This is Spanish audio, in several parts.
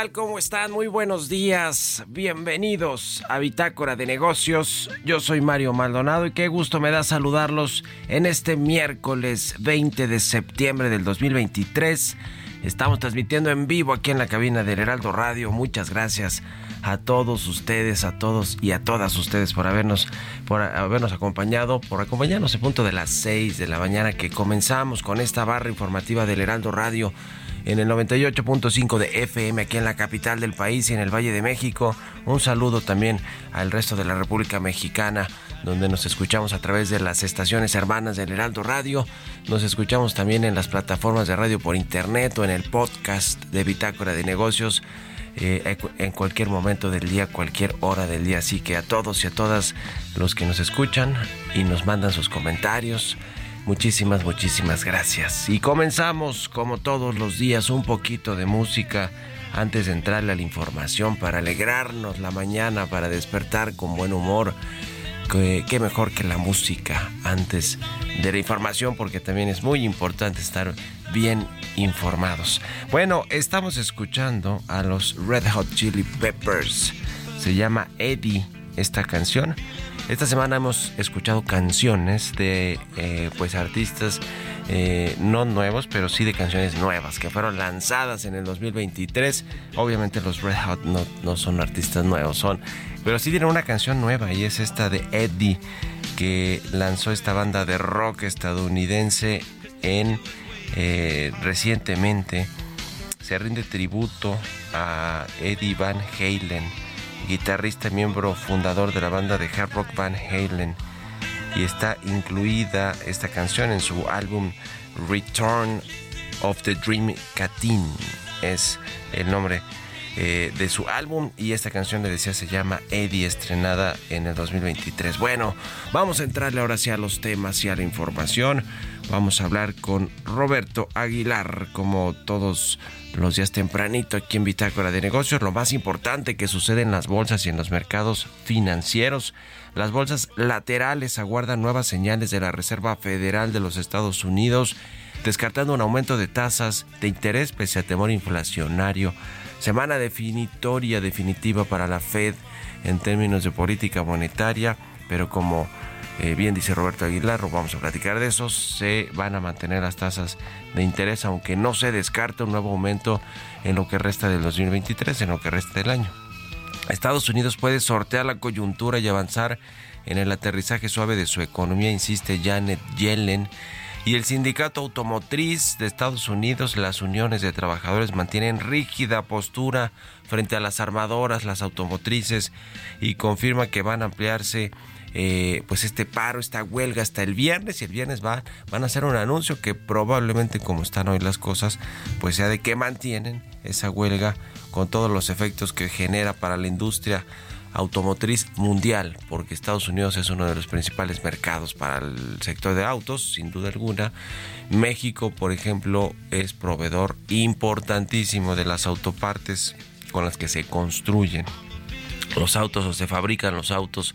Tal? ¿Cómo están? Muy buenos días. Bienvenidos a Bitácora de Negocios. Yo soy Mario Maldonado y qué gusto me da saludarlos en este miércoles 20 de septiembre del 2023. Estamos transmitiendo en vivo aquí en la cabina del Heraldo Radio. Muchas gracias a todos ustedes, a todos y a todas ustedes por habernos, por habernos acompañado, por acompañarnos a punto de las 6 de la mañana que comenzamos con esta barra informativa del Heraldo Radio en el 98.5 de FM aquí en la capital del país y en el Valle de México. Un saludo también al resto de la República Mexicana, donde nos escuchamos a través de las estaciones hermanas del Heraldo Radio. Nos escuchamos también en las plataformas de radio por internet o en el podcast de Bitácora de Negocios. eh, en cualquier momento del día, cualquier hora del día. Así que a todos y a todas los que nos escuchan y nos mandan sus comentarios, Muchísimas, muchísimas gracias. Y comenzamos, como todos los días, un poquito de música antes de entrarle a la información para alegrarnos la mañana, para despertar con buen humor. Qué, mejor que la música antes de la información, porque también es muy importante estar bien informados. Bueno, estamos escuchando a los Red Hot Chili Peppers. Se llama Eddie esta canción. Esta semana hemos escuchado canciones de eh, pues artistas eh, no nuevos, pero sí de canciones nuevas que fueron lanzadas en el 2023. Obviamente los Red Hot no, no son artistas nuevos, son, pero sí tienen una canción nueva y es esta de Eddie que lanzó esta banda de rock estadounidense en eh, recientemente. Se rinde tributo a Eddie Van Halen guitarrista miembro fundador de la banda de hard rock Van Halen. Y está incluida esta canción en su álbum Return of the Dream Catine. Es el nombre eh, de su álbum y esta canción le decía se llama Eddie estrenada en el 2023 bueno vamos a entrarle ahora sí a los temas y a la información vamos a hablar con Roberto Aguilar como todos los días tempranito aquí en Bitácora de Negocios, lo más importante que sucede en las bolsas y en los mercados financieros. Las bolsas laterales aguardan nuevas señales de la Reserva Federal de los Estados Unidos, descartando un aumento de tasas de interés pese a temor inflacionario. Semana definitoria definitiva para la Fed en términos de política monetaria, pero como eh, bien dice Roberto Aguilar, vamos a platicar de eso, se van a mantener las tasas de interés, aunque no se descarta un nuevo aumento en lo que resta del 2023, en lo que resta del año. Estados Unidos puede sortear la coyuntura y avanzar en el aterrizaje suave de su economía, insiste Janet Yellen. Y el sindicato automotriz de Estados Unidos, las uniones de trabajadores mantienen rígida postura frente a las armadoras, las automotrices, y confirma que van a ampliarse eh, pues este paro, esta huelga hasta el viernes. Y el viernes va, van a hacer un anuncio que probablemente como están hoy las cosas, pues sea de que mantienen esa huelga con todos los efectos que genera para la industria automotriz mundial, porque Estados Unidos es uno de los principales mercados para el sector de autos, sin duda alguna. México, por ejemplo, es proveedor importantísimo de las autopartes con las que se construyen los autos o se fabrican los autos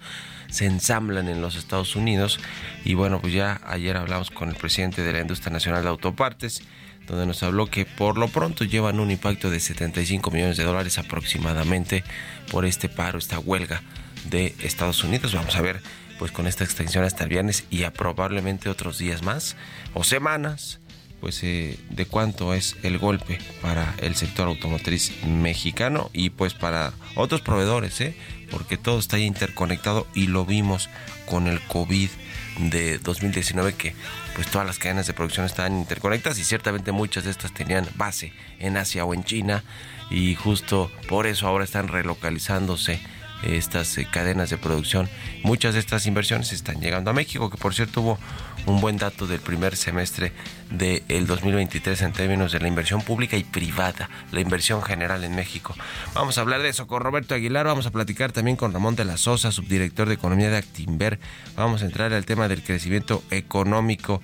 se ensamblan en los Estados Unidos. Y bueno, pues ya ayer hablamos con el presidente de la Industria Nacional de Autopartes, donde nos habló que por lo pronto llevan un impacto de 75 millones de dólares aproximadamente por este paro, esta huelga de Estados Unidos. Vamos a ver pues con esta extensión hasta el viernes y a probablemente otros días más o semanas pues eh, de cuánto es el golpe para el sector automotriz mexicano y pues para otros proveedores, ¿eh? porque todo está interconectado y lo vimos con el COVID de 2019 que pues todas las cadenas de producción estaban interconectadas y ciertamente muchas de estas tenían base en Asia o en China y justo por eso ahora están relocalizándose estas eh, cadenas de producción. Muchas de estas inversiones están llegando a México, que por cierto hubo un buen dato del primer semestre del 2023 en términos de la inversión pública y privada, la inversión general en México. Vamos a hablar de eso con Roberto Aguilar, vamos a platicar también con Ramón de la Sosa, subdirector de Economía de Actimber. Vamos a entrar al tema del crecimiento económico.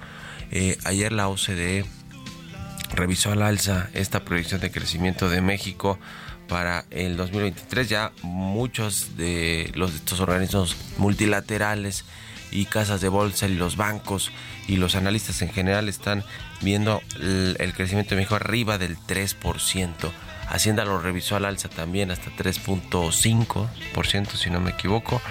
Eh, ayer la OCDE revisó al alza esta proyección de crecimiento de México para el 2023. Ya muchos de los estos organismos multilaterales y casas de bolsa y los bancos y los analistas en general están viendo el, crecimiento de México arriba del 3%. Hacienda lo revisó al alza también hasta 3.5%, si no me equivoco,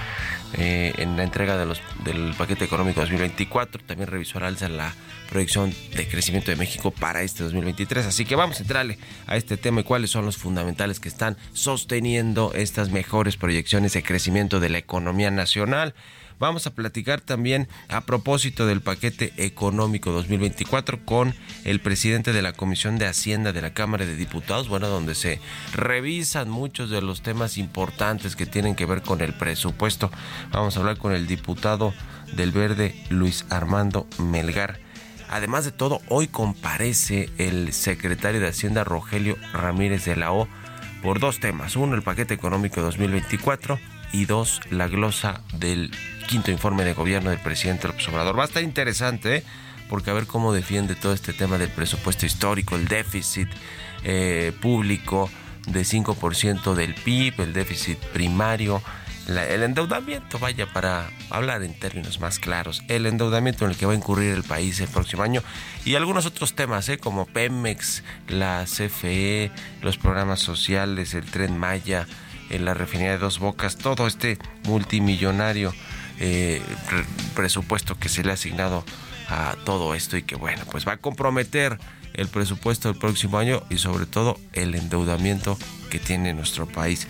eh, en la entrega de los, del paquete económico 2024. También revisó al alza la proyección de crecimiento de México para este 2023. Así que vamos a entrarle a este tema y cuáles son los fundamentales que están sosteniendo estas mejores proyecciones de crecimiento de la economía nacional. Vamos a platicar también a propósito del paquete económico 2024 con el presidente de la Comisión de Hacienda de la Cámara de Diputados, bueno, donde se revisan muchos de los temas importantes que tienen que ver con el presupuesto. Vamos a hablar con el diputado del Verde, Luis Armando Melgar. Además de todo, hoy comparece el secretario de Hacienda Rogelio Ramírez de la O por dos temas. Uno, el paquete económico 2024 y dos, la glosa del quinto informe de gobierno del presidente López Obrador. Va a estar interesante, ¿eh? porque a ver cómo defiende todo este tema del presupuesto histórico, el déficit eh, público de 5% del PIB, el déficit primario, el endeudamiento, vaya, para hablar en términos más claros, el endeudamiento en el que va a incurrir el país el próximo año y algunos otros temas, ¿eh? como Pemex, la CFE, los programas sociales, el tren Maya, en la refinería de Dos Bocas, todo este multimillonario eh, presupuesto que se le ha asignado a todo esto y que bueno, pues va a comprometer el presupuesto del próximo año y sobre todo el endeudamiento que tiene nuestro país.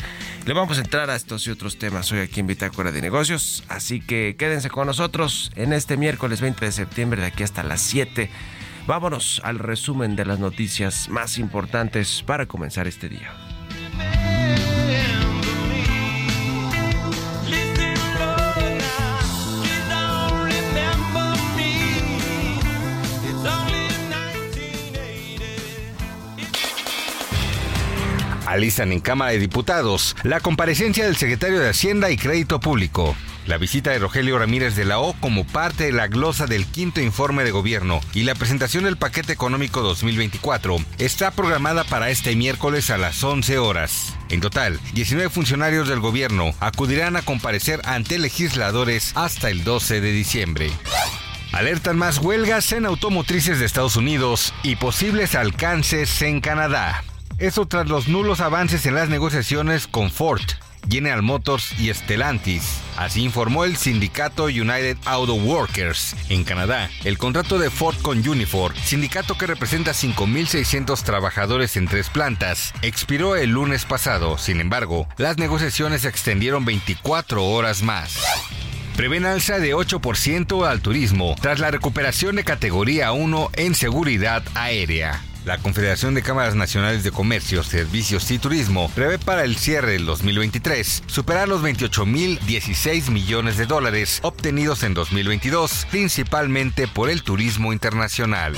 Le vamos a entrar a estos y otros temas hoy aquí en Bitácora de Negocios, así que quédense con nosotros en este miércoles 20 de septiembre de aquí hasta las 7. Vámonos al resumen de las noticias más importantes para comenzar este día. Alistan en Cámara de Diputados la comparecencia del secretario de Hacienda y Crédito Público. La visita de Rogelio Ramírez de la O como parte de la glosa del quinto informe de gobierno y la presentación del paquete económico 2024 está programada para este miércoles a las 11 horas. En total, 19 funcionarios del gobierno acudirán a comparecer ante legisladores hasta el 12 de diciembre. Alertan más huelgas en automotrices de Estados Unidos y posibles alcances en Canadá. Eso tras los nulos avances en las negociaciones con Ford, General Motors y Stellantis. Así informó el sindicato United Auto Workers. En Canadá, el contrato de Ford con Unifor, sindicato que representa 5.600 trabajadores en tres plantas, expiró el lunes pasado. Sin embargo, las negociaciones se extendieron 24 horas más. Prevén alza de 8% al turismo tras la recuperación de categoría 1 en seguridad aérea. La Confederación de Cámaras Nacionales de Comercio, Servicios y Turismo prevé para el cierre del 2023 superar los 28.016 millones de dólares obtenidos en 2022, principalmente por el turismo internacional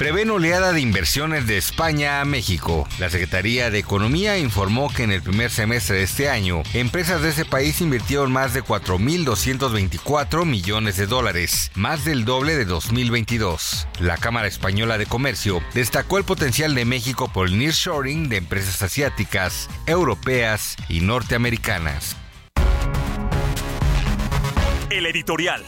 prevén oleada de inversiones de España a México. La Secretaría de Economía informó que en el primer semestre de este año, empresas de ese país invirtieron más de 4.224 millones de dólares, más del doble de 2022. La Cámara Española de Comercio destacó el potencial de México por el nearshoring de empresas asiáticas, europeas y norteamericanas. El editorial.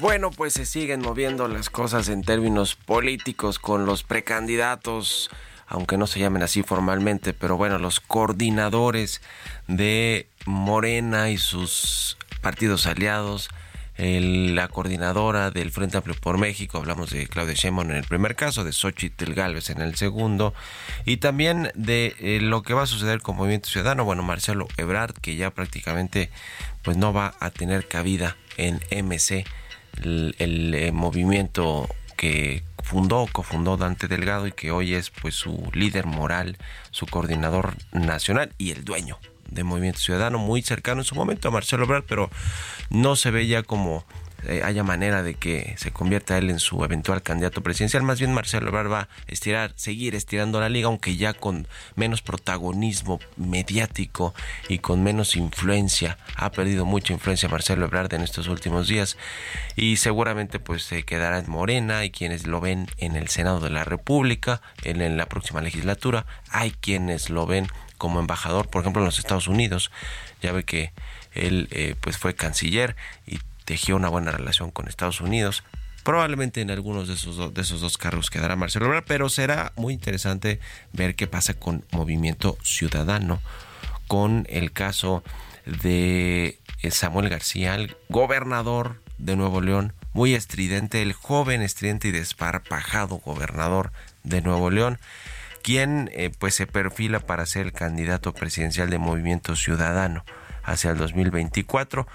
Bueno, pues se siguen moviendo las cosas en términos políticos con los precandidatos, aunque no se llamen así formalmente, pero bueno, los coordinadores de Morena y sus partidos aliados, la coordinadora del Frente Amplio por México, hablamos de Claudia Sheinbaum en el primer caso, de Xochitl Galvez en el segundo, y también de eh, lo que va a suceder con Movimiento Ciudadano, bueno, Marcelo Ebrard, que ya prácticamente pues no va a tener cabida en MC el, eh, movimiento que fundó, cofundó Dante Delgado y que hoy es pues su líder moral, su coordinador nacional y el dueño de Movimiento Ciudadano, muy cercano en su momento a Marcelo Ebrard, pero no se ve ya como eh, haya manera de que se convierta él en su eventual candidato presidencial. Más bien Marcelo Ebrard va a estirar, seguir estirando la liga, aunque ya con menos protagonismo mediático y con menos influencia. Ha perdido mucha influencia Marcelo Ebrard en estos últimos días y seguramente pues se quedará en Morena. Hay quienes lo ven en el Senado de la República, en, en la próxima legislatura. Hay quienes lo ven como embajador, por ejemplo, en los Estados Unidos. Ya ve que él eh, pues fue canciller y tejió una buena relación con Estados Unidos. Probablemente en algunos de esos, de esos dos cargos quedará Marcelo Ebrard, pero será muy interesante ver qué pasa con Movimiento Ciudadano, con el caso de eh, Samuel García, el gobernador de Nuevo León, muy estridente, el joven estridente y desparpajado gobernador de Nuevo León, quien eh, pues se perfila para ser el candidato presidencial de Movimiento Ciudadano hacia el 2024.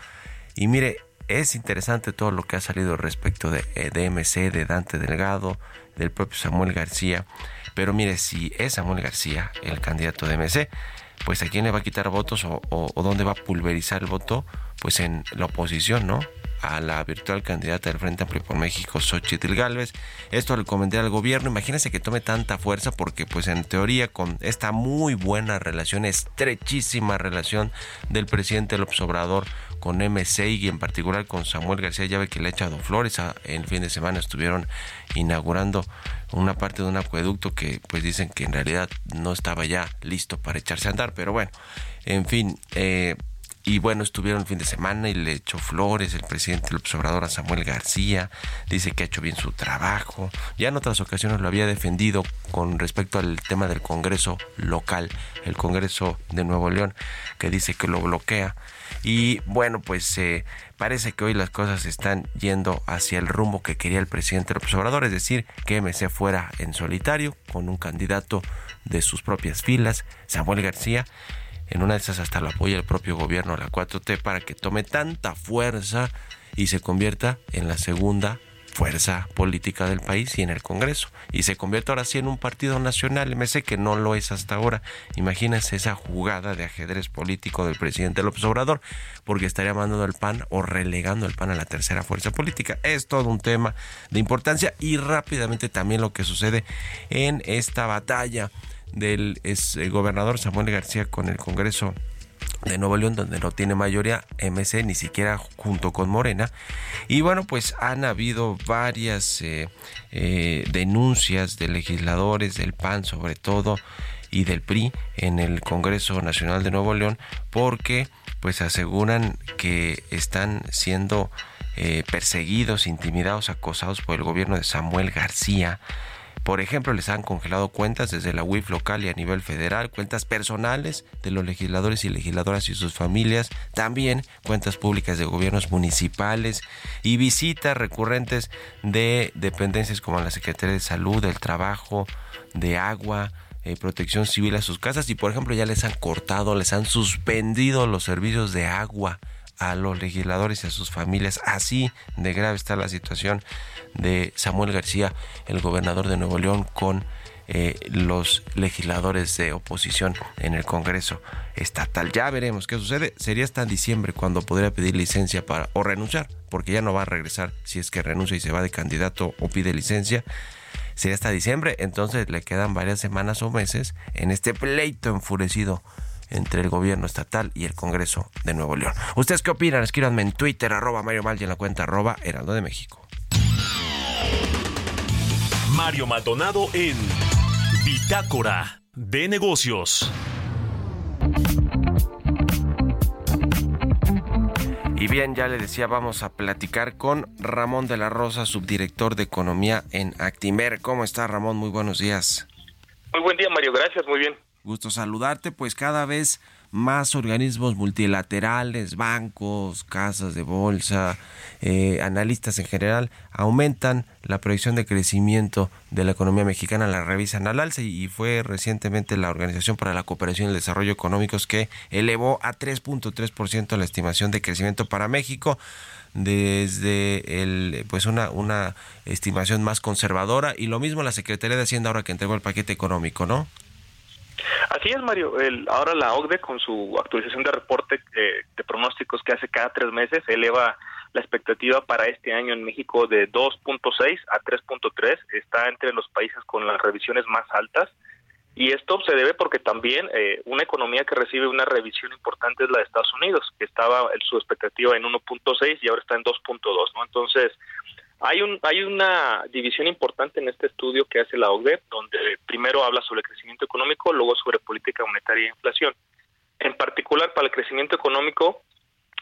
Y mire, es interesante todo lo que ha salido respecto de, eh, de MC, de Dante Delgado, del propio Samuel García. Pero mire, si es Samuel García el candidato de MC, pues a quién le va a quitar votos o, o, dónde va a pulverizar el voto, pues en la oposición, ¿no? a la virtual candidata del Frente Amplio por México, Xochitl Galvez. Esto le comenté al gobierno. Imagínense que tome tanta fuerza porque, pues, en teoría, con esta muy buena relación, estrechísima relación del presidente López Obrador con MC y en particular con Samuel García Llave que le ha echado flores. el fin de semana estuvieron inaugurando una parte de un acueducto que pues dicen que en realidad no estaba ya listo para echarse a andar, pero bueno, en fin, eh, y bueno, estuvieron el fin de semana y le echó flores el presidente del observador a Samuel García, dice que ha hecho bien su trabajo, ya en otras ocasiones lo había defendido con respecto al tema del Congreso local, el Congreso de Nuevo León, que dice que lo bloquea. Y bueno, pues eh, parece que hoy las cosas están yendo hacia el rumbo que quería el presidente del observador, es decir, que MC fuera en solitario con un candidato de sus propias filas, Samuel García, en una de esas hasta lo apoya el propio gobierno, la 4T, para que tome tanta fuerza y se convierta en la segunda fuerza política del país y en el Congreso. Y se convierte ahora sí en un partido nacional, MC que no lo es hasta ahora. Imagínense esa jugada de ajedrez político del presidente López Obrador, porque estaría mandando el PAN o relegando el PAN a la tercera fuerza política. Es todo un tema de importancia y rápidamente también lo que sucede en esta batalla del es, el gobernador Samuel García con el Congreso de Nuevo León, donde no tiene mayoría MC, ni siquiera junto con Morena. Y bueno, pues han habido varias eh, eh, denuncias de legisladores del PAN, sobre todo, y del PRI en el Congreso Nacional de Nuevo León, porque pues aseguran que están siendo eh, perseguidos, intimidados, acosados por el gobierno de Samuel García por ejemplo, les han congelado cuentas desde la UIF local y a nivel federal, cuentas personales de los legisladores y legisladoras y sus familias, también cuentas públicas de gobiernos municipales y visitas recurrentes de dependencias como la Secretaría de Salud, del Trabajo, de Agua, eh, protección civil a sus casas y por ejemplo ya les han cortado, les han suspendido los servicios de agua a los legisladores y a sus familias. Así de grave está la situación de Samuel García, el gobernador de Nuevo León, con eh, los legisladores de oposición en el Congreso estatal. Ya veremos qué sucede. Sería hasta diciembre cuando podría pedir licencia para o renunciar, porque ya no va a regresar si es que renuncia y se va de candidato o pide licencia. Sería hasta diciembre, entonces le quedan varias semanas o meses en este pleito enfurecido entre el gobierno estatal y el Congreso de Nuevo León. ¿Ustedes qué opinan? Escríbanme en Twitter, arroba Mario Mal y en la cuenta arroba Heraldo de México. Mario Maldonado en Bitácora de Negocios. Y bien, ya le decía, vamos a platicar con Ramón de la Rosa, subdirector de Economía en Actimer. ¿Cómo está Ramón? Muy buenos días. Muy buen día, Mario. Gracias, muy bien. Gusto saludarte, pues cada vez más organismos multilaterales, bancos, casas de bolsa, eh, analistas en general, aumentan la proyección de crecimiento de la economía mexicana, la revisan al alza y fue recientemente la Organización para la Cooperación y el Desarrollo Económicos que elevó a 3.3% la estimación de crecimiento para México desde el pues una una estimación más conservadora y lo mismo la Secretaría de Hacienda ahora que entregó el paquete económico, ¿no? Así es, Mario. El, ahora la OCDE, con su actualización de reporte eh, de pronósticos que hace cada tres meses, eleva la expectativa para este año en México de 2.6 a 3.3. Está entre los países con las revisiones más altas. Y esto se debe porque también eh, una economía que recibe una revisión importante es la de Estados Unidos, que estaba en su expectativa en 1.6 y ahora está en 2.2, ¿no? Entonces, hay, un, hay una división importante en este estudio que hace la OCDE, donde primero habla sobre crecimiento económico, luego sobre política monetaria e inflación. En particular, para el crecimiento económico,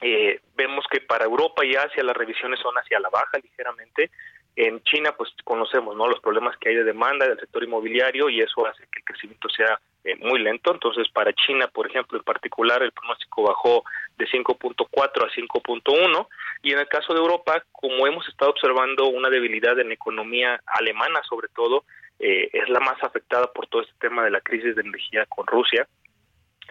eh, vemos que para Europa y Asia las revisiones son hacia la baja ligeramente. En China, pues conocemos ¿no? los problemas que hay de demanda del sector inmobiliario y eso hace que el crecimiento sea eh, muy lento. Entonces, para China, por ejemplo, en particular, el pronóstico bajó de 5.4 a 5.1. Y en el caso de Europa, como hemos estado observando una debilidad en la economía alemana, sobre todo, eh, es la más afectada por todo este tema de la crisis de energía con Rusia.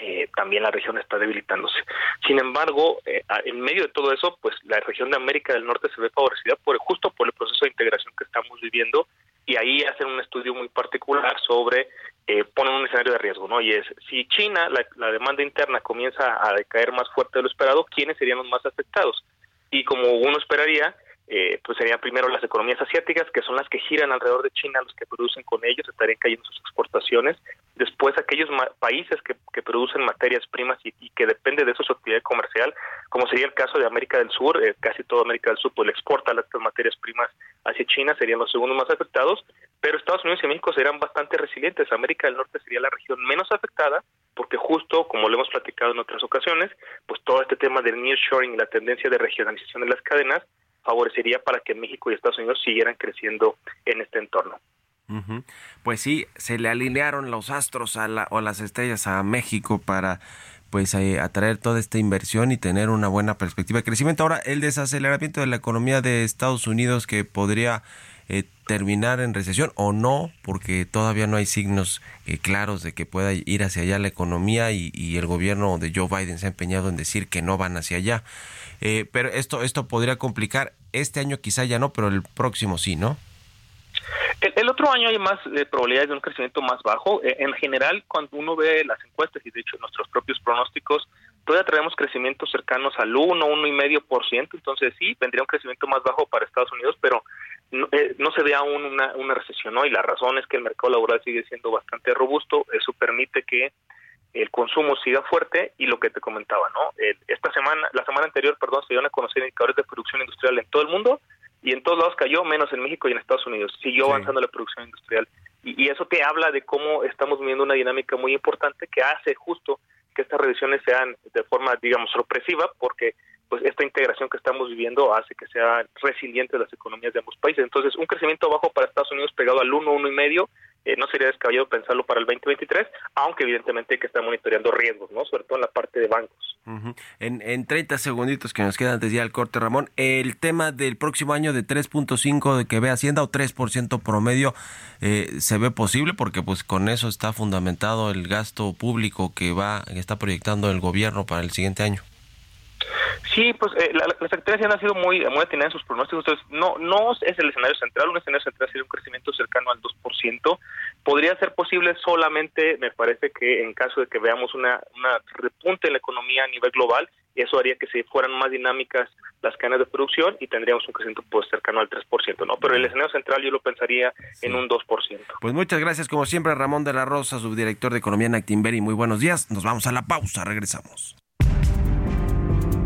Eh, también la región está debilitándose. Sin embargo, eh, en medio de todo eso, pues la región de América del Norte se ve favorecida por justo por el proceso de integración que estamos viviendo y ahí hacen un estudio muy particular sobre eh, ponen un escenario de riesgo, ¿no? Y es, si China, la, demanda interna comienza a decaer más fuerte de lo esperado, ¿quiénes serían los más afectados? Y como uno esperaría, eh, pues serían primero las economías asiáticas, que son las que giran alrededor de China, los que producen con ellos, estarían cayendo sus exportaciones. Después aquellos países que, producen materias primas y, que depende de eso su actividad comercial, como sería el caso de América del Sur, eh, casi toda América del Sur pues exporta las materias primas hacia China, serían los segundos más afectados, pero Estados Unidos y México serían bastante resilientes. América del Norte sería la región menos afectada, porque justo como lo hemos platicado en otras ocasiones, pues todo este tema del nearshoring y la tendencia de regionalización de las cadenas favorecería para que México y Estados Unidos siguieran creciendo en este entorno. Pues sí, se le alinearon los astros a la, o las estrellas a México para pues eh, atraer toda esta inversión y tener una buena perspectiva de crecimiento. Ahora, el desaceleramiento de la economía de Estados Unidos que podría eh, terminar en recesión o no, porque todavía no hay signos eh, claros de que pueda ir hacia allá la economía y, y el gobierno de Joe Biden se ha empeñado en decir que no van hacia allá. Eh, pero esto, esto podría complicar. Este año quizá ya no, pero el próximo sí, ¿no? El, otro año hay más eh, probabilidades de un crecimiento más bajo. Eh, en general, cuando uno ve las encuestas y de hecho nuestros propios pronósticos, todavía traemos crecimientos cercanos al 1, 1,5%. Entonces sí, vendría un crecimiento más bajo para Estados Unidos, pero no, eh, no se ve aún una, una recesión, ¿no? Y la razón es que el mercado laboral sigue siendo bastante robusto. Eso permite que el consumo siga fuerte y lo que te comentaba, ¿no? Esta semana, la semana anterior, perdón, se dieron a conocer indicadores de producción industrial en todo el mundo y en todos lados cayó, menos en México y en Estados Unidos. Siguió Sí. avanzando la producción industrial. Y, y eso te habla de cómo estamos viviendo una dinámica muy importante que hace justo que estas revisiones sean de forma, digamos, sorpresiva, porque pues esta integración que estamos viviendo hace que sean resilientes las economías de ambos países. Entonces, un crecimiento bajo para Estados Unidos pegado al 1, 1,5 y medio, eh, no sería descabellado pensarlo para el 2023, aunque evidentemente hay que estar monitoreando riesgos, ¿no? Sobre todo en la parte de bancos. En, en 30 segunditos que nos quedan antes ya el corte, Ramón, el tema del próximo año de 3.5 de que ve Hacienda o 3% promedio, eh, ¿se ve posible? Porque pues con eso está fundamentado el gasto público que va que está proyectando el gobierno para el siguiente año. Sí, pues eh, la, la Secretaría de Hacienda ha sido muy, muy atinada en sus pronósticos, entonces no, no es el escenario central, un escenario central sería un crecimiento cercano al 2%. Podría ser posible solamente, me parece que en caso de que veamos una, una repunte en la economía a nivel global, eso haría que se fueran más dinámicas las cadenas de producción y tendríamos un crecimiento pues cercano al 3%, ¿no? Pero el escenario central yo lo pensaría en un 2%. Pues muchas gracias como siempre Ramón de la Rosa, subdirector de Economía en Actinver y muy buenos días. Nos vamos a la pausa, regresamos.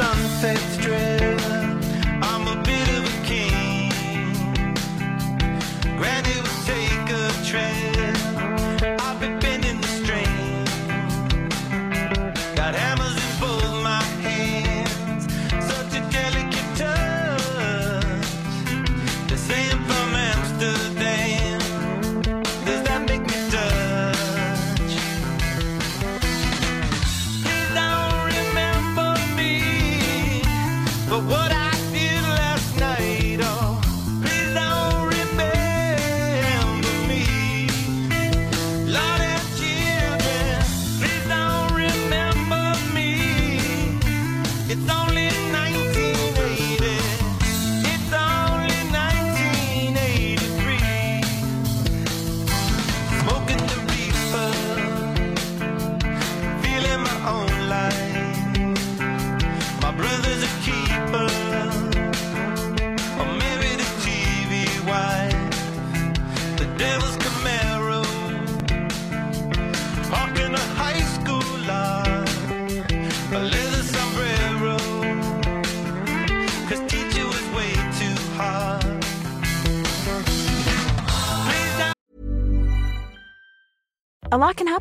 Sailing the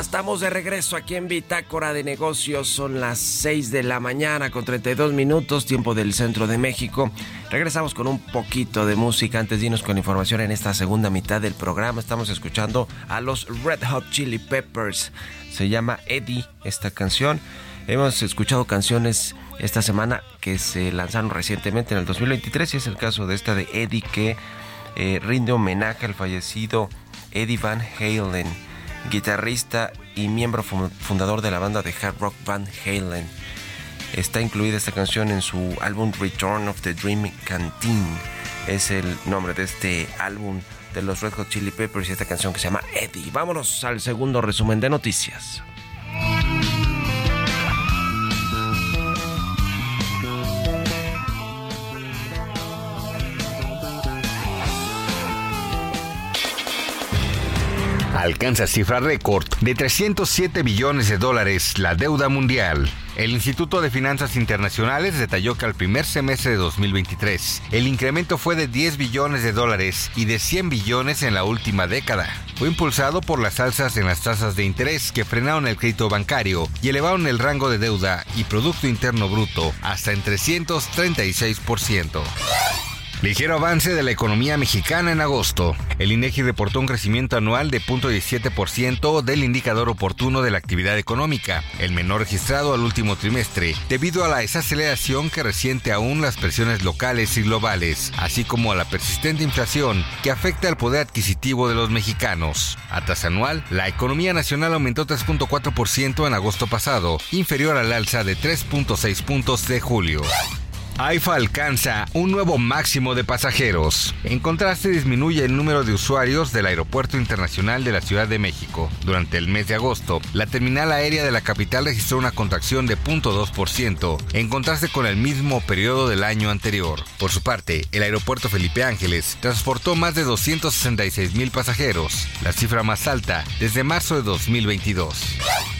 Estamos de regreso aquí en Bitácora de Negocios. Son las 6 de la mañana con 32 minutos, tiempo del centro de México. Regresamos con un poquito de música antes de irnos con información en esta segunda mitad del programa. Estamos escuchando a los Red Hot Chili Peppers. Se llama Eddie esta canción. Hemos escuchado canciones esta semana que se lanzaron recientemente en el 2023 y es el caso de esta de Eddie que eh, rinde homenaje al fallecido Eddie Van Halen guitarrista y miembro fundador de la banda de hard rock Van Halen. Está incluida esta canción en su álbum Return of the Dream Canteen. Es el nombre de este álbum de los Red Hot Chili Peppers y esta canción que se llama Eddie. Vámonos al segundo resumen de noticias. Alcanza cifra récord de 307 billones de dólares la deuda mundial. El Instituto de Finanzas Internacionales detalló que al primer semestre de 2023 el incremento fue de 10 billones de dólares y de 100 billones en la última década. Fue impulsado por las alzas en las tasas de interés que frenaron el crédito bancario y elevaron el rango de deuda y Producto Interno Bruto hasta en 336%. Ligero avance de la economía mexicana en agosto. El INEGI reportó un crecimiento anual de 0.17% del indicador oportuno de la actividad económica, el menor registrado al último trimestre, debido a la desaceleración que resiente aún las presiones locales y globales, así como a la persistente inflación que afecta al poder adquisitivo de los mexicanos. A tasa anual, la economía nacional aumentó 3.4% en agosto pasado, inferior al alza de 3.6 puntos de julio. AIFA alcanza un nuevo máximo de pasajeros. En contraste, disminuye el número de usuarios del Aeropuerto Internacional de la Ciudad de México. Durante el mes de agosto, la terminal aérea de la capital registró una contracción de 0.2%, en contraste con el mismo periodo del año anterior. Por su parte, el Aeropuerto Felipe Ángeles transportó más de 266 mil pasajeros, la cifra más alta desde marzo de 2022.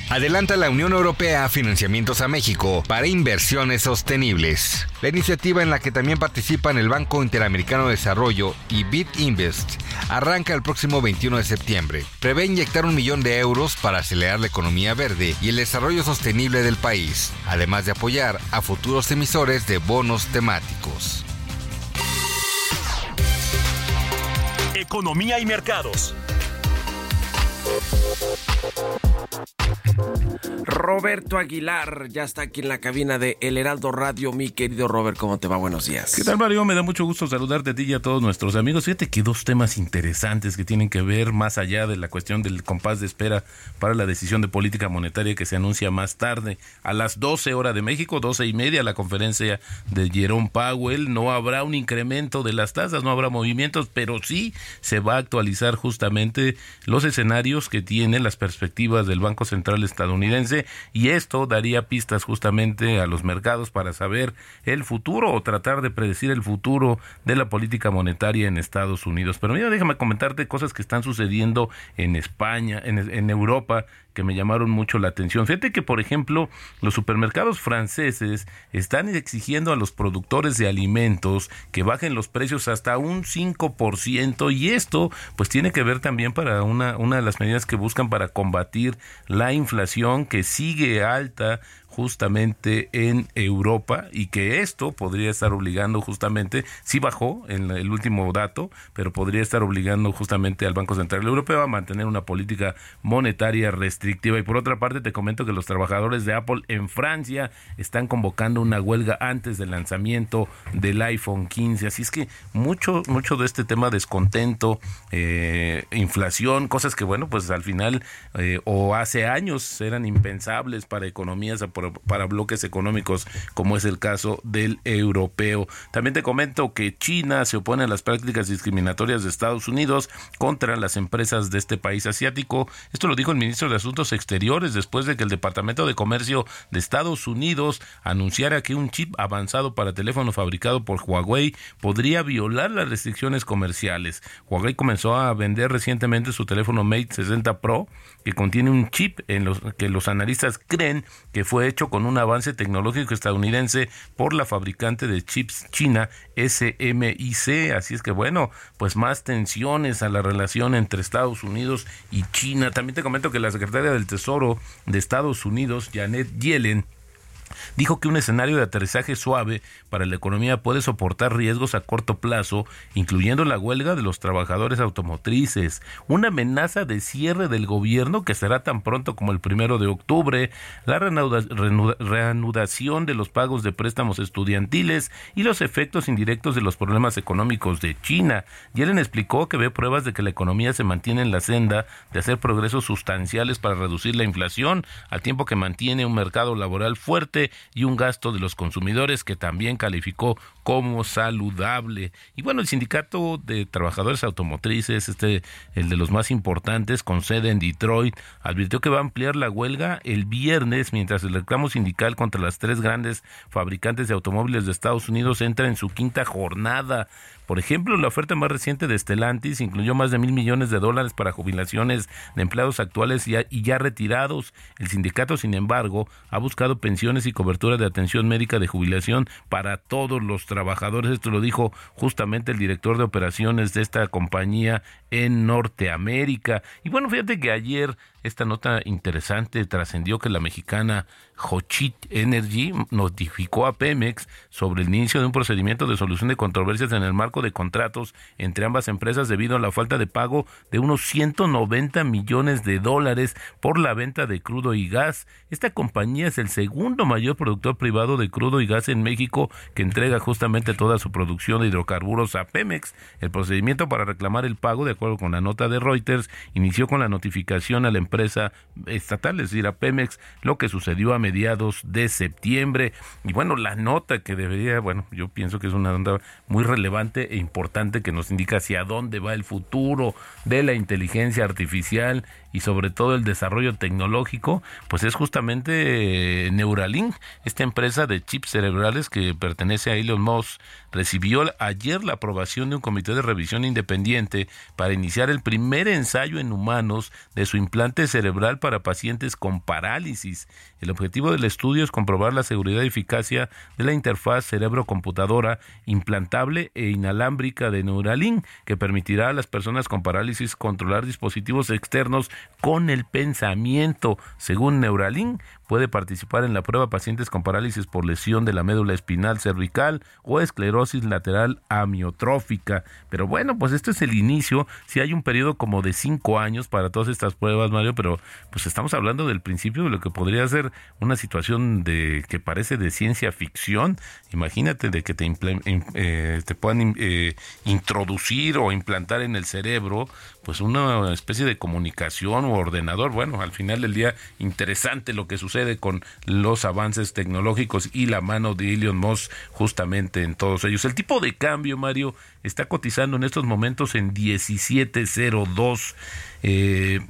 Adelanta la Unión Europea financiamientos a México para inversiones sostenibles. La iniciativa en la que también participan el Banco Interamericano de Desarrollo y BitInvest arranca el próximo 21 de septiembre. Prevé inyectar un millón de euros para acelerar la economía verde y el desarrollo sostenible del país, además de apoyar a futuros emisores de bonos temáticos. Economía y mercados. Roberto Aguilar ya está aquí en la cabina de El Heraldo Radio. Mi querido Robert, ¿cómo te va? Buenos días. ¿Qué tal, Mario? Me da mucho gusto saludarte a ti y a todos nuestros amigos. Fíjate que dos temas interesantes que tienen que ver más allá de la cuestión del compás de espera para la decisión de política monetaria que se anuncia más tarde a las 12 horas de México, 12 y media, la conferencia de Jerome Powell. No habrá un incremento de las tasas, no habrá movimientos, pero sí se va a actualizar justamente los escenarios que tienen las perspectivas del Banco Central estadounidense y esto daría pistas justamente a los mercados para saber el futuro o tratar de predecir el futuro de la política monetaria en Estados Unidos. Pero mira, déjame comentarte cosas que están sucediendo en España, en Europa que me llamaron mucho la atención. Fíjate que, por ejemplo, los supermercados franceses están exigiendo a los productores de alimentos que bajen los precios hasta un 5% y esto pues tiene que ver también para una, una de las medidas que buscan para combatir la inflación que sigue alta justamente en Europa y que esto podría estar obligando justamente, sí bajó en el último dato, pero podría estar obligando justamente al Banco Central Europeo a mantener una política monetaria restrictiva. Y por otra parte, te comento que los trabajadores de Apple en Francia están convocando una huelga antes del lanzamiento del iPhone 15. Así es que mucho, mucho de este tema descontento, eh, inflación, cosas que bueno, pues al final eh, o hace años eran impensables para economías para bloques económicos como es el caso del europeo. También te comento que China se opone a las prácticas discriminatorias de Estados Unidos contra las empresas de este país asiático. Esto lo dijo el ministro de Asuntos Exteriores después de que el Departamento de Comercio de Estados Unidos anunciara que un chip avanzado para teléfono fabricado por Huawei podría violar las restricciones comerciales. Huawei comenzó a vender recientemente su teléfono Mate 60 Pro que contiene un chip en los que los analistas creen que fue fue hecho con un avance tecnológico estadounidense por la fabricante de chips china SMIC. Así es que bueno, pues más tensiones a la relación entre Estados Unidos y China. También te comento que la secretaria del Tesoro de Estados Unidos, Janet Yellen, dijo que un escenario de aterrizaje suave para la economía puede soportar riesgos a corto plazo, incluyendo la huelga de los trabajadores automotrices, una amenaza de cierre del gobierno que será tan pronto como el primero de octubre, la reanudación de los pagos de préstamos estudiantiles y los efectos indirectos de los problemas económicos de China. Yellen explicó que ve pruebas de que la economía se mantiene en la senda de hacer progresos sustanciales para reducir la inflación, al tiempo que mantiene un mercado laboral fuerte y un gasto de los consumidores que también calificó como saludable. Y bueno, el sindicato de trabajadores automotrices, este, el de los más importantes, con sede en Detroit, advirtió que va a ampliar la huelga el viernes mientras el reclamo sindical contra las tres grandes fabricantes de automóviles de Estados Unidos entra en su quinta jornada. Por ejemplo, la oferta más reciente de Stellantis incluyó más de mil millones de dólares para jubilaciones de empleados actuales y ya, retirados. El sindicato, sin embargo, ha buscado pensiones y cobertura de atención médica de jubilación para todos los trabajadores. Esto lo dijo justamente el director de operaciones de esta compañía en Norteamérica. Y bueno, fíjate que ayer esta nota interesante trascendió que la mexicana Hochit Energy notificó a Pemex sobre el inicio de un procedimiento de solución de controversias en el marco de contratos entre ambas empresas debido a la falta de pago de unos 190 millones de dólares por la venta de crudo y gas. Esta compañía es el segundo mayor productor privado de crudo y gas en México que entrega justamente toda su producción de hidrocarburos a Pemex. El procedimiento para reclamar el pago, de acuerdo con la nota de Reuters, inició con la notificación a la empresa estatal, es decir, a Pemex, lo que sucedió a mediados de septiembre. Y bueno, la nota que debería, bueno, yo pienso que es una nota muy relevante e importante que nos indica hacia dónde va el futuro de la inteligencia artificial y sobre todo el desarrollo tecnológico, pues es justamente eh, Neuralink, esta empresa de chips cerebrales que pertenece a Elon Musk, recibió ayer la aprobación de un comité de revisión independiente para iniciar el primer ensayo en humanos de su implante cerebral para pacientes con parálisis. El objetivo del estudio es comprobar la seguridad y eficacia de la interfaz cerebro-computadora implantable e inalámbrica de Neuralink, que permitirá a las personas con parálisis controlar dispositivos externos con el pensamiento. Según Neuralink, puede participar en la prueba pacientes con parálisis por lesión de la médula espinal cervical o esclerosis lateral amiotrófica. Pero bueno, pues esto es el inicio. Si hay un periodo como de cinco años para todas estas pruebas, Mario, pero pues estamos hablando del principio de lo que podría ser una situación de que parece de ciencia ficción. Imagínate de que te, eh, te puedan eh, introducir o implantar en el cerebro pues una especie de comunicación o ordenador. Bueno, al final del día interesante lo que sucede con los avances tecnológicos y la mano de Elon Musk justamente en todos ellos. El tipo de cambio, Mario, está cotizando en estos momentos en 1702. Eh,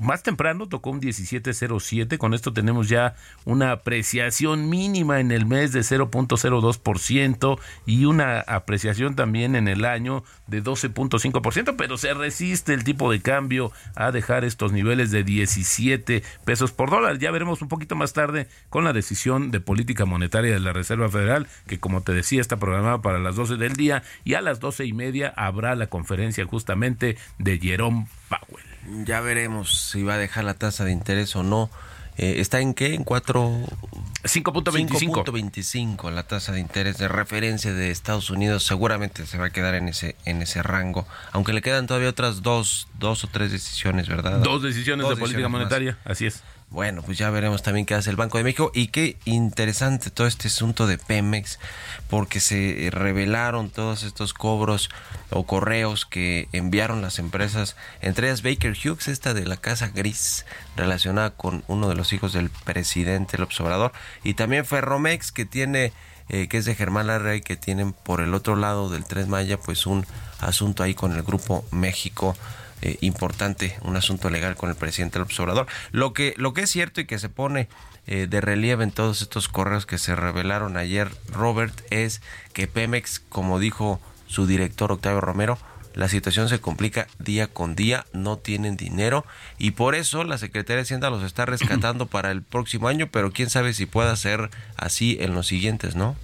más temprano tocó un 17.07, con esto tenemos ya una apreciación mínima en el mes de 0.02% y una apreciación también en el año de 12.5%, pero se resiste el tipo de cambio a dejar estos niveles de 17 pesos por dólar. Ya veremos un poquito más tarde con la decisión de política monetaria de la Reserva Federal, que como te decía está programada para las 12 del día y a las 12 y media habrá la conferencia justamente de Jerome Powell. Ya veremos si va a dejar la tasa de interés o no. Eh, ¿Está en qué? En 4... 5.25. 5.25 la tasa de interés de referencia de Estados Unidos seguramente se va a quedar en ese en ese rango, aunque le quedan todavía otras dos dos o tres decisiones, ¿verdad? Dos decisiones Dos de política monetaria, así es. Bueno, pues ya veremos también qué hace el Banco de México. Y qué interesante todo este asunto de Pemex, porque se revelaron todos estos cobros o correos que enviaron las empresas, entre ellas Baker Hughes, esta de la Casa Gris, relacionada con uno de los hijos del presidente López Obrador, y también Ferromex, que tiene, eh, que es de Germán Larrey, que tienen por el otro lado del Tres Maya, pues un asunto ahí con el Grupo México eh, importante, un asunto legal con el presidente López Obrador. Lo que, lo que es cierto y que se pone eh, de relieve en todos estos correos que se revelaron ayer, Robert, es que Pemex, como dijo su director Octavio Romero, la situación se complica día con día, no tienen dinero y por eso la Secretaría de Hacienda los está rescatando para el próximo año, pero quién sabe si pueda ser así en los siguientes, ¿no?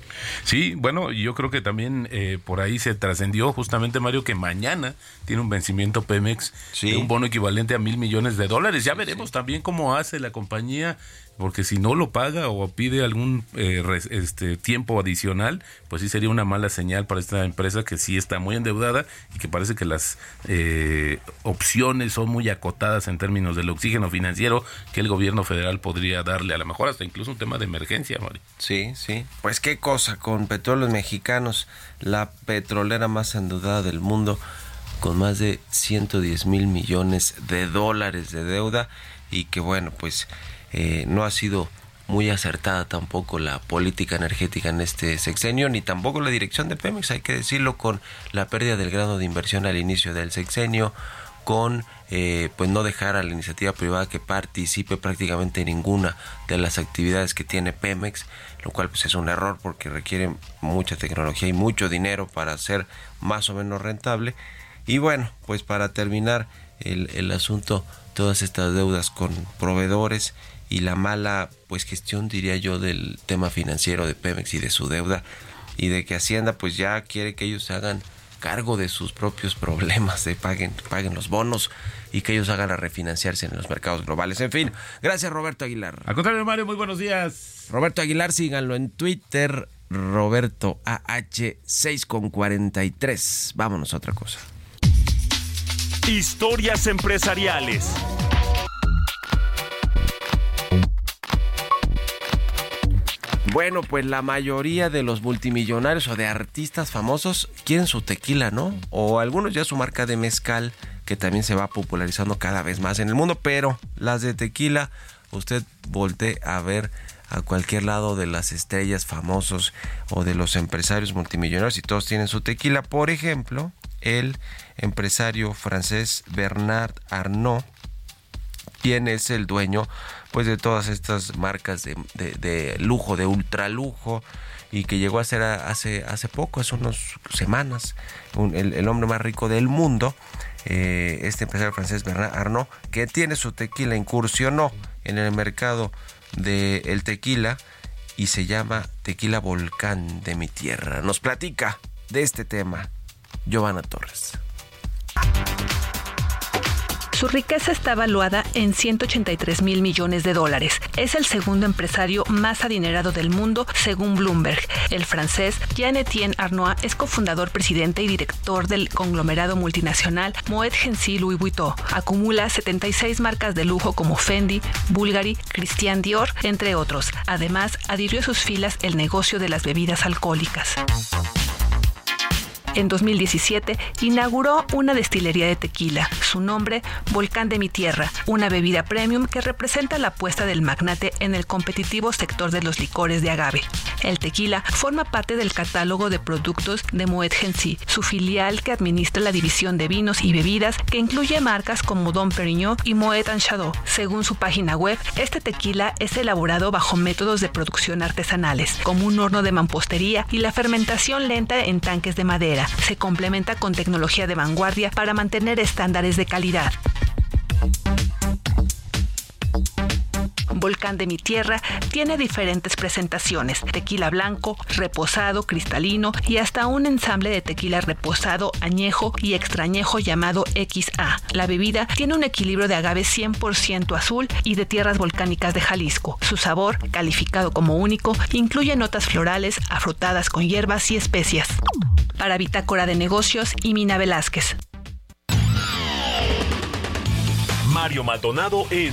Sí, bueno, yo creo que también eh, por ahí se trascendió justamente, Mario, que mañana tiene un vencimiento Pemex Sí. de un bono equivalente a mil millones de dólares. Ya veremos también cómo hace la compañía, porque si no lo paga o pide algún eh, este tiempo adicional, pues sí sería una mala señal para esta empresa que sí está muy endeudada y que parece que las eh, opciones son muy acotadas en términos del oxígeno financiero que el gobierno federal podría darle, a lo mejor hasta incluso un tema de emergencia, Mario. Sí, sí. Pues qué cosa con petróleos mexicanos, la petrolera más endeudada del mundo, con más de 110 mil millones de dólares de deuda y que bueno, pues eh, no ha sido muy acertada tampoco la política energética en este sexenio, ni tampoco la dirección de Pemex, hay que decirlo, con la pérdida del grado de inversión al inicio del sexenio, con eh, pues no dejar a la iniciativa privada que participe prácticamente en ninguna de las actividades que tiene Pemex, lo cual pues es un error porque requiere mucha tecnología y mucho dinero para ser más o menos rentable. Y bueno, pues para terminar el, el asunto, todas estas deudas con proveedores y la mala pues gestión diría yo del tema financiero de Pemex y de su deuda y de que Hacienda pues ya quiere que ellos se hagan cargo de sus propios problemas, de paguen, paguen los bonos y que ellos hagan a refinanciarse en los mercados globales. En fin, gracias Roberto Aguilar. Al contrario, Mario, muy buenos días. Roberto Aguilar, síganlo en Twitter, Roberto AH6 con 43. Vámonos a otra cosa. Historias empresariales. Bueno, pues la mayoría de los multimillonarios o de artistas famosos quieren su tequila, ¿no? O algunos ya su marca de mezcal, que también se va popularizando cada vez más en el mundo, pero las de tequila, usted voltee a ver a cualquier lado de las estrellas famosos o de los empresarios multimillonarios y todos tienen su tequila. Por ejemplo, el empresario francés Bernard Arnault, quien es el dueño pues de todas estas marcas de, de- de lujo, de ultralujo y que llegó a ser hace, hace poco, hace unas semanas, el, hombre más rico del mundo, eh, este empresario francés Bernard Arnault, que tiene su tequila, incursionó en el mercado del tequila y se llama Tequila Volcán de mi tierra. Nos platica de este tema Giovanna Torres. Su riqueza está valuada en 183 mil millones de dólares. Es el segundo empresario más adinerado del mundo, según Bloomberg. El francés Jean Etienne Arnois es cofundador, presidente y director del conglomerado multinacional Moet Hennessy Louis Vuitton. Acumula 76 marcas de lujo como Fendi, Bulgari, Christian Dior, entre otros. Además, adhirió a sus filas el negocio de las bebidas alcohólicas. En 2017 inauguró una destilería de tequila, su nombre Volcán de mi Tierra, una bebida premium que representa la apuesta del magnate en el competitivo sector de los licores de agave. El tequila forma parte del catálogo de productos de Moet Hennessy, su filial que administra la división de vinos y bebidas que incluye marcas como Dom Perignon y Moet Shadow. Según su página web, este tequila es elaborado bajo métodos de producción artesanales, como un horno de mampostería y la fermentación lenta en tanques de madera. Se complementa con tecnología de vanguardia para mantener estándares de calidad. Volcán de mi tierra tiene diferentes presentaciones, tequila blanco, reposado, cristalino y hasta un ensamble de tequila reposado, añejo y extrañejo llamado XA. La bebida tiene un equilibrio de agave 100% azul y de tierras volcánicas de Jalisco. Su sabor, calificado como único, incluye notas florales afrutadas con hierbas y especias. Para Bitácora de Negocios y Mina Velázquez. Mario Maldonado en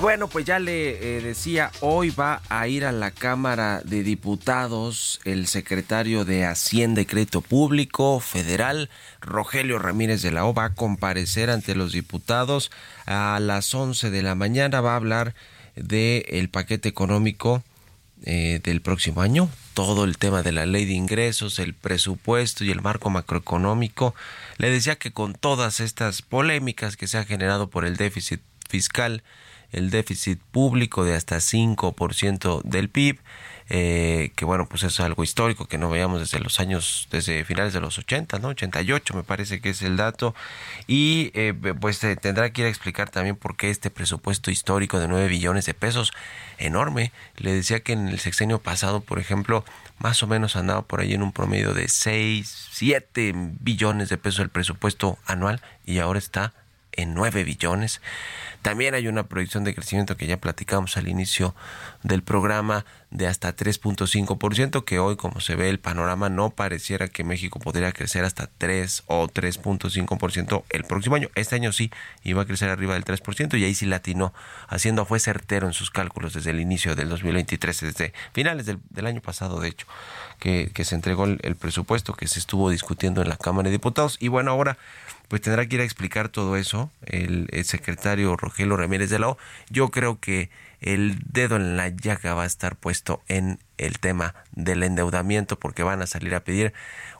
Bueno, pues ya le eh, decía, hoy va a ir a la Cámara de Diputados el secretario de Hacienda y Crédito Público Federal, Rogelio Ramírez de la O, va a comparecer ante los diputados a las 11 de la mañana, va a hablar del el paquete económico eh, del próximo año, todo el tema de la ley de ingresos, el presupuesto y el marco macroeconómico. Le decía que con todas estas polémicas que se ha generado por el déficit fiscal, el déficit público de hasta 5% del PIB, eh, que bueno, pues es algo histórico que no veíamos desde los años, desde finales de los 80, ¿no? 88 me parece que es el dato, y eh, pues tendrá que ir a explicar también por qué este presupuesto histórico de 9 billones de pesos, enorme, le decía que en el sexenio pasado, por ejemplo, más o menos andaba por ahí en un promedio de 6, 7 billones de pesos el presupuesto anual, y ahora está en 9 billones. También hay una proyección de crecimiento que ya platicamos al inicio del programa de hasta 3.5%, que hoy como se ve el panorama no pareciera que México podría crecer hasta 3 o 3.5% el próximo año. Este año sí iba a crecer arriba del 3% y ahí sí latino. Haciendo fue certero en sus cálculos desde el inicio del 2023, desde finales del, año pasado de hecho, que, se entregó el presupuesto que se estuvo discutiendo en la Cámara de Diputados. Y bueno, ahora pues tendrá que ir a explicar todo eso el, secretario Rogelio Ramírez de la O. Yo creo que el dedo en la llaga va a estar puesto en el tema del endeudamiento porque van a salir a pedir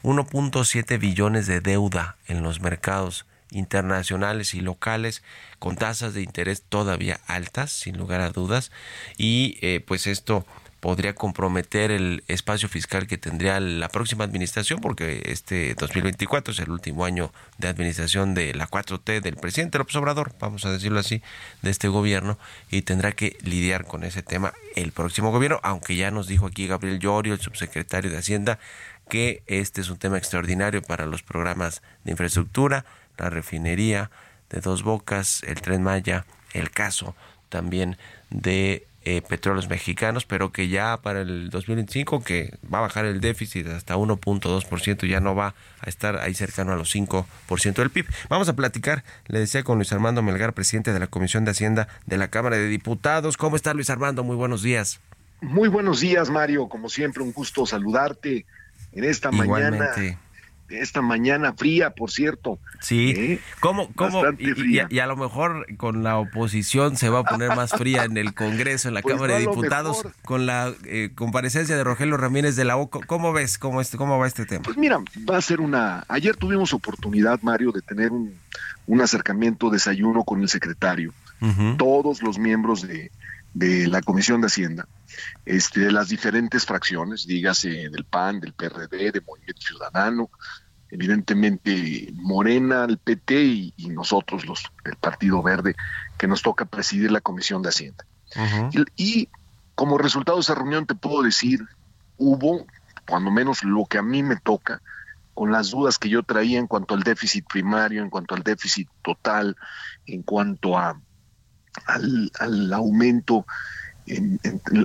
1.7 billones de deuda en los mercados internacionales y locales con tasas de interés todavía altas sin lugar a dudas y eh, pues esto podría comprometer el espacio fiscal que tendría la próxima administración, porque este 2024 es el último año de administración de la 4T del presidente López Obrador, vamos a decirlo así, de este gobierno, y tendrá que lidiar con ese tema el próximo gobierno, aunque ya nos dijo aquí Gabriel Llorio, el subsecretario de Hacienda, que este es un tema extraordinario para los programas de infraestructura, la refinería de Dos Bocas, el tren Maya, el caso también de eh, petróleos mexicanos, pero que ya para el 2025 que va a bajar el déficit hasta 1.2%, ya no va a estar ahí cercano a los 5% del PIB. Vamos a platicar, le decía con Luis Armando Melgar, presidente de la Comisión de Hacienda de la Cámara de Diputados. ¿Cómo está Luis Armando? Muy buenos días. Muy buenos días, Mario. Como siempre, un gusto saludarte en esta mañana esta mañana fría, por cierto. Sí, ¿Eh? ¿cómo? cómo y, a, lo mejor con la oposición se va a poner más fría en el Congreso, en la pues Cámara de Diputados, con la eh, comparecencia de Rogelio Ramírez de la OCO. ¿Cómo ves cómo, este, cómo va este tema? Pues mira, va a ser una... Ayer tuvimos oportunidad, Mario, de tener un, un acercamiento, desayuno con el secretario. Todos los miembros de, de la Comisión de Hacienda, este, de las diferentes fracciones, dígase del PAN, del PRD, de Movimiento Ciudadano, evidentemente Morena, el PT y, nosotros, los, el Partido Verde, que nos toca presidir la Comisión de Hacienda. y, como resultado de esa reunión te puedo decir, hubo, cuando menos lo que a mí me toca, con las dudas que yo traía en cuanto al déficit primario, en cuanto al déficit total, en cuanto a al, aumento en,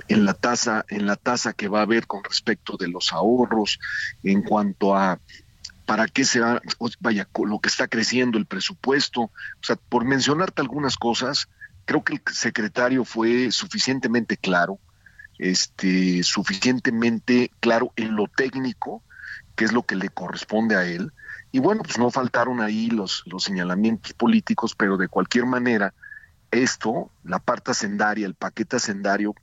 la tasa en la tasa que va a haber con respecto de los ahorros en cuanto a para qué se va, vaya lo que está creciendo el presupuesto. O sea por mencionarte algunas cosas creo que el secretario fue suficientemente claro este suficientemente claro en lo técnico que es lo que le corresponde a él. Y bueno pues no faltaron ahí los los señalamientos políticos pero de cualquier manera esto, la parte hacendaria, el paquete hacendario,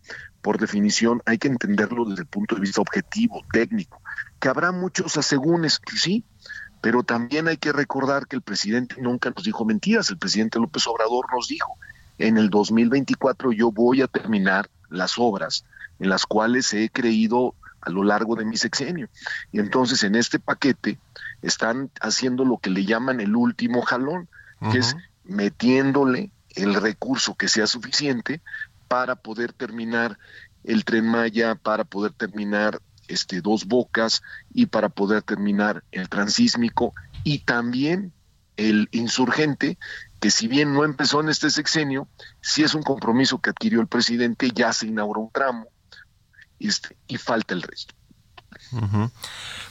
por definición, hay que entenderlo desde el punto de vista objetivo, técnico. Que habrá muchos asegúnes, sí, pero también hay que recordar que el presidente nunca nos dijo mentiras. El presidente López Obrador nos dijo, en el 2024 yo voy a terminar las obras en las cuales he creído a lo largo de mi sexenio. Y entonces en este paquete están haciendo lo que le llaman el último jalón, que es metiéndole el recurso que sea suficiente para poder terminar el tren Maya, para poder terminar este dos bocas y para poder terminar el transísmico y también el insurgente que si bien no empezó en este sexenio, sí es un compromiso que adquirió el presidente, ya se inauguró un tramo este, y falta el resto.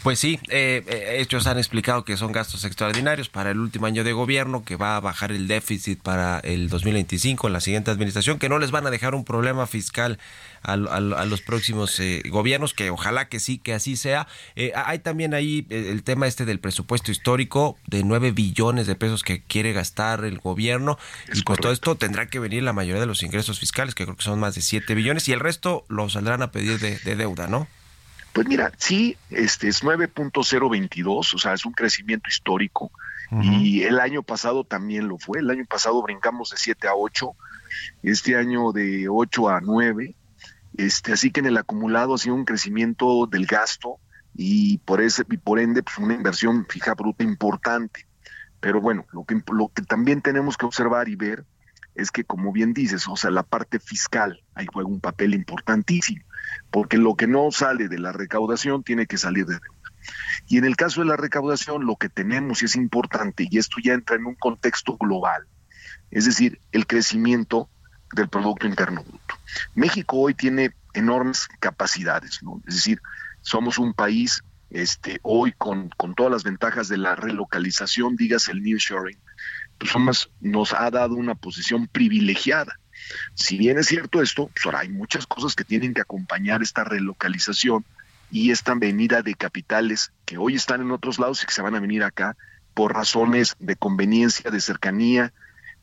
Pues sí, eh, eh, ellos han explicado que son gastos extraordinarios para el último año de gobierno, que va a bajar el déficit para el 2025 en la siguiente administración, que no les van a dejar un problema fiscal a, los próximos eh, gobiernos, que ojalá que sí, que así sea. hay también ahí el tema este del presupuesto histórico de 9 billones de pesos que quiere gastar el gobierno y pues todo esto tendrá que venir la mayoría de los ingresos fiscales, que creo que son más de 7 billones, y el resto lo saldrán a pedir de, de deuda, ¿no? Pues mira, sí, este es 9.022, o sea, es un crecimiento histórico. Y el año pasado también lo fue. El año pasado brincamos de 7 a 8, este año de 8 a 9. Este, así que en el acumulado ha sido un crecimiento del gasto y por ese y por ende pues una inversión fija bruta importante. Pero bueno, lo que lo que también tenemos que observar y ver es que como bien dices, o sea, la parte fiscal ahí juega un papel importantísimo porque lo que no sale de la recaudación tiene que salir de deuda. Y en el caso de la recaudación, lo que tenemos y es importante, y esto ya entra en un contexto global, es decir, el crecimiento del Producto Interno Bruto. México hoy tiene enormes capacidades. Es decir, somos un país este, hoy con, con todas las ventajas de la relocalización, digas el nearshoring, pues nos ha dado una posición privilegiada. Si bien es cierto esto, pues ahora hay muchas cosas que tienen que acompañar esta relocalización y esta venida de capitales que hoy están en otros lados y que se van a venir acá por razones de conveniencia, de cercanía,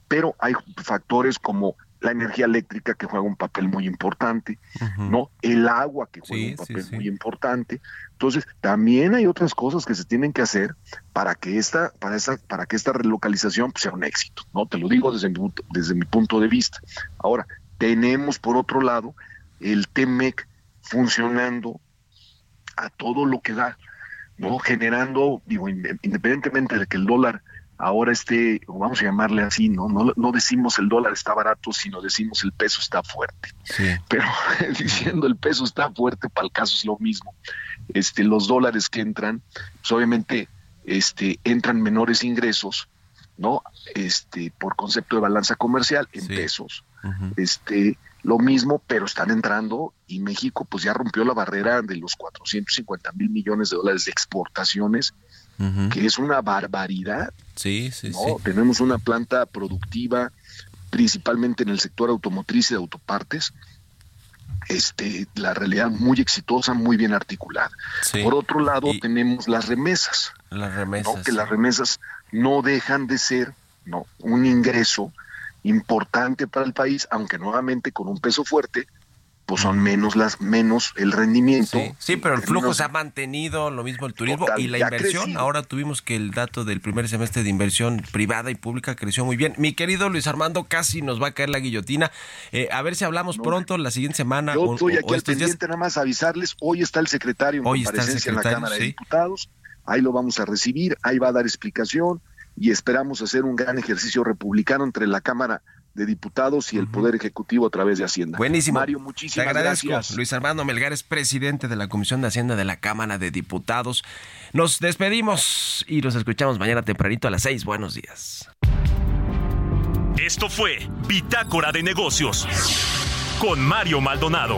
pero hay factores como la energía eléctrica que juega un papel muy importante, ¿no? El agua que juega un papel muy importante. Entonces, también hay otras cosas que se tienen que hacer para que esta, para esa, para que esta relocalización pues, sea un éxito, ¿no? Te lo digo desde mi, desde mi punto de vista. Ahora, tenemos por otro lado el TEMEC funcionando a todo lo que da, ¿no? Generando, digo, independientemente de que el dólar ahora este, vamos a llamarle así, ¿no? No, no decimos el dólar está barato, sino decimos el peso está fuerte. Pero diciendo el peso está fuerte, para el caso es lo mismo. Este, los dólares que entran, pues obviamente este, entran menores ingresos, ¿no? Este, por concepto de balanza comercial en pesos. Este, lo mismo, pero están entrando y México pues ya rompió la barrera de los 450 mil millones de dólares de exportaciones que es una barbaridad. Sí, sí, sí. Tenemos una planta productiva, principalmente en el sector automotriz y de autopartes, este, la realidad muy exitosa, muy bien articulada. Por otro lado, tenemos las remesas. Las remesas. Que las remesas no dejan de ser no un ingreso importante para el país, aunque nuevamente con un peso fuerte, pues son menos las menos el rendimiento. Sí, pero el flujo se ha mantenido, lo mismo el turismo y la inversión. Ahora tuvimos que el dato del primer semestre de inversión privada y pública creció muy bien. Mi querido Luis Armando, casi nos va a caer la guillotina. Eh, a ver si hablamos pronto la siguiente semana. Yo estoy aquí al pendiente, nada más avisarles. Hoy está el secretario en hoy comparecencia en la Cámara de Diputados. Ahí lo vamos a recibir, ahí va a dar explicación y esperamos hacer un gran ejercicio republicano entre la Cámara de Diputados y el Poder Ejecutivo a través de Hacienda. Buenísimo. Mario, muchísimas gracias. Luis Armando Melgar es presidente de la Comisión de Hacienda de la Cámara de Diputados. Nos despedimos y nos escuchamos mañana tempranito a las seis. Buenos días. Esto fue Bitácora de Negocios con Mario Maldonado.